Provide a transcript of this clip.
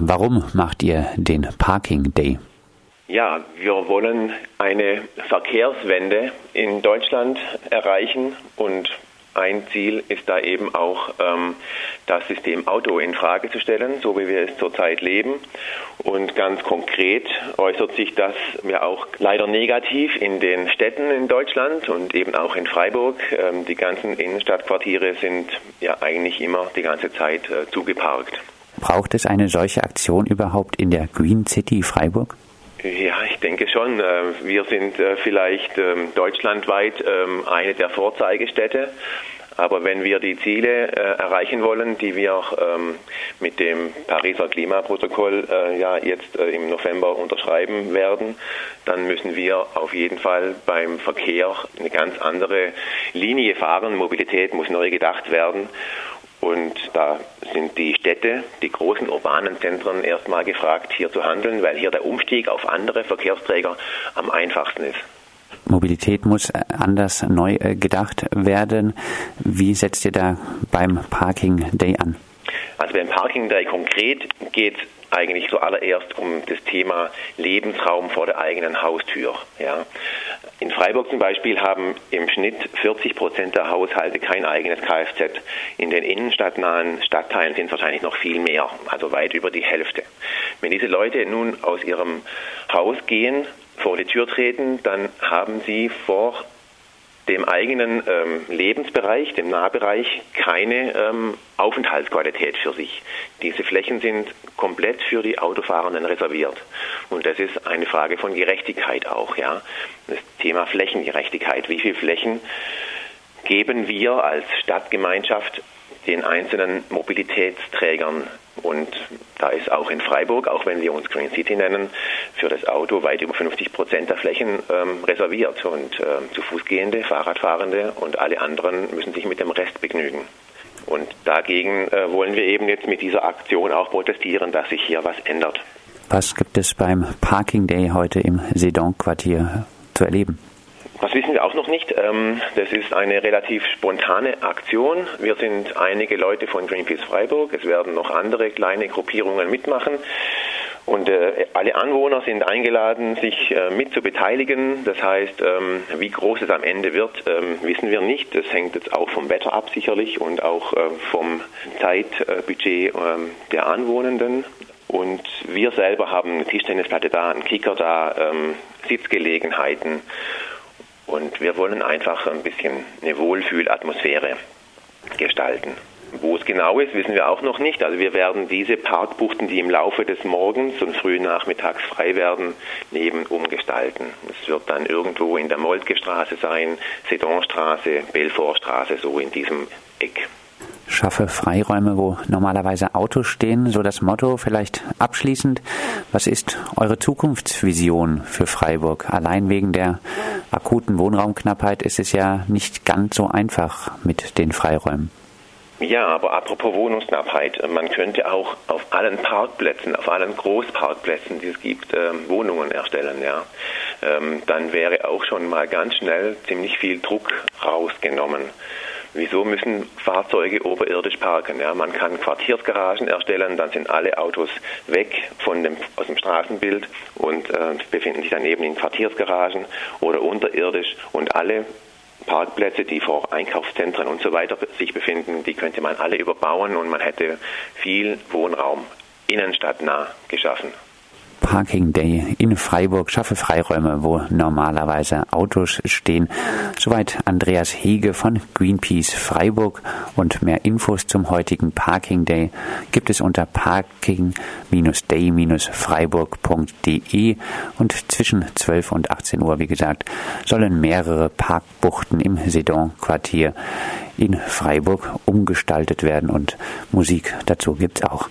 warum macht ihr den Parking Day? Ja, wir wollen eine Verkehrswende in Deutschland erreichen und ein Ziel ist da eben auch, ähm, das System Auto in Frage zu stellen, so wie wir es zurzeit leben. Und ganz konkret äußert sich das ja auch leider negativ in den Städten in Deutschland und eben auch in Freiburg. Ähm, die ganzen Innenstadtquartiere sind ja eigentlich immer die ganze Zeit äh, zugeparkt. Braucht es eine solche Aktion überhaupt in der Green City Freiburg? Ja, ich denke schon. Äh, wir sind äh, vielleicht ähm, deutschlandweit ähm, eine der Vorzeigestädte. Aber wenn wir die Ziele äh, erreichen wollen, die wir ähm, mit dem Pariser Klimaprotokoll ja jetzt im November unterschreiben werden, dann müssen wir auf jeden Fall beim Verkehr eine ganz andere Linie fahren. Mobilität muss neu gedacht werden. Und da sind die Städte, die großen urbanen Zentren erstmal gefragt, hier zu handeln, weil hier der Umstieg auf andere Verkehrsträger am einfachsten ist. Mobilität muss anders neu äh, gedacht werden. Wie setzt ihr da beim Parking Day an? Also beim Parking Day konkret geht es eigentlich zuallererst um das Thema Lebensraum vor der eigenen Haustür. Ja. In Freiburg zum Beispiel haben im Schnitt 40 Prozent der Haushalte kein eigenes Kfz. In den innenstadtnahen Stadtteilen sind es wahrscheinlich noch viel mehr, also weit über die Hälfte. Wenn diese Leute nun aus ihrem Haus gehen, vor die Tür treten, dann haben sie vor dem eigenen ähm, Lebensbereich, dem Nahbereich, keine ähm, Aufenthaltsqualität für sich. Diese Flächen sind komplett für die Autofahrenden reserviert. Und das ist eine Frage von Gerechtigkeit auch, ja. Das Thema Flächengerechtigkeit. Wie viele Flächen geben wir als Stadtgemeinschaft den einzelnen Mobilitätsträgern. Und da ist auch in Freiburg, auch wenn wir uns Green City nennen, für das Auto weit über 50 Prozent der Flächen ähm, reserviert. Und äh, zu Fußgehende, Fahrradfahrende und alle anderen müssen sich mit dem Rest begnügen. Und dagegen äh, wollen wir eben jetzt mit dieser Aktion auch protestieren, dass sich hier was ändert. Was gibt es beim Parking Day heute im Sedan-Quartier zu erleben? Das wissen wir auch noch nicht. Ähm, das ist eine relativ spontane Aktion. Wir sind einige Leute von Greenpeace Freiburg. Es werden noch andere kleine Gruppierungen mitmachen. Und äh, alle Anwohner sind eingeladen, sich äh, mit zu beteiligen. Das heißt, ähm, wie groß es am Ende wird, ähm, wissen wir nicht. Das hängt jetzt auch vom Wetter ab sicherlich und auch äh, vom Zeitbudget der Anwohnenden. Und wir selber haben eine Tischtennisplatte da, einen Kicker da, Sitzgelegenheiten und wir wollen einfach ein bisschen eine Wohlfühlatmosphäre gestalten. Wo es genau ist, wissen wir auch noch nicht. Also wir werden diese Parkbuchten, die im Laufe des Morgens und frühen Nachmittags frei werden, neben umgestalten. Es wird dann irgendwo in der Moltke Straße sein, Sedonstraße, Belfortstraße, so in diesem Eck schaffe Freiräume, wo normalerweise Autos stehen. So das Motto vielleicht abschließend. Was ist eure Zukunftsvision für Freiburg? Allein wegen der akuten Wohnraumknappheit ist es ja nicht ganz so einfach mit den Freiräumen. Ja, aber apropos Wohnungsknappheit, man könnte auch auf allen Parkplätzen, auf allen Großparkplätzen, die es gibt, ähm, Wohnungen erstellen. Ja, ähm, dann wäre auch schon mal ganz schnell ziemlich viel Druck rausgenommen. Wieso müssen Fahrzeuge oberirdisch parken? Ja, man kann Quartiersgaragen erstellen, dann sind alle Autos weg von dem, aus dem Straßenbild und äh, befinden sich dann eben in Quartiersgaragen oder unterirdisch und alle Parkplätze, die vor Einkaufszentren und so weiter sich befinden, die könnte man alle überbauen und man hätte viel Wohnraum innenstadtnah geschaffen. Parking Day in Freiburg schaffe Freiräume, wo normalerweise Autos stehen. Soweit Andreas Hege von Greenpeace Freiburg und mehr Infos zum heutigen Parking Day gibt es unter parking-day-freiburg.de und zwischen 12 und 18 Uhr, wie gesagt, sollen mehrere Parkbuchten im Sedan-Quartier in Freiburg umgestaltet werden und Musik dazu gibt's auch.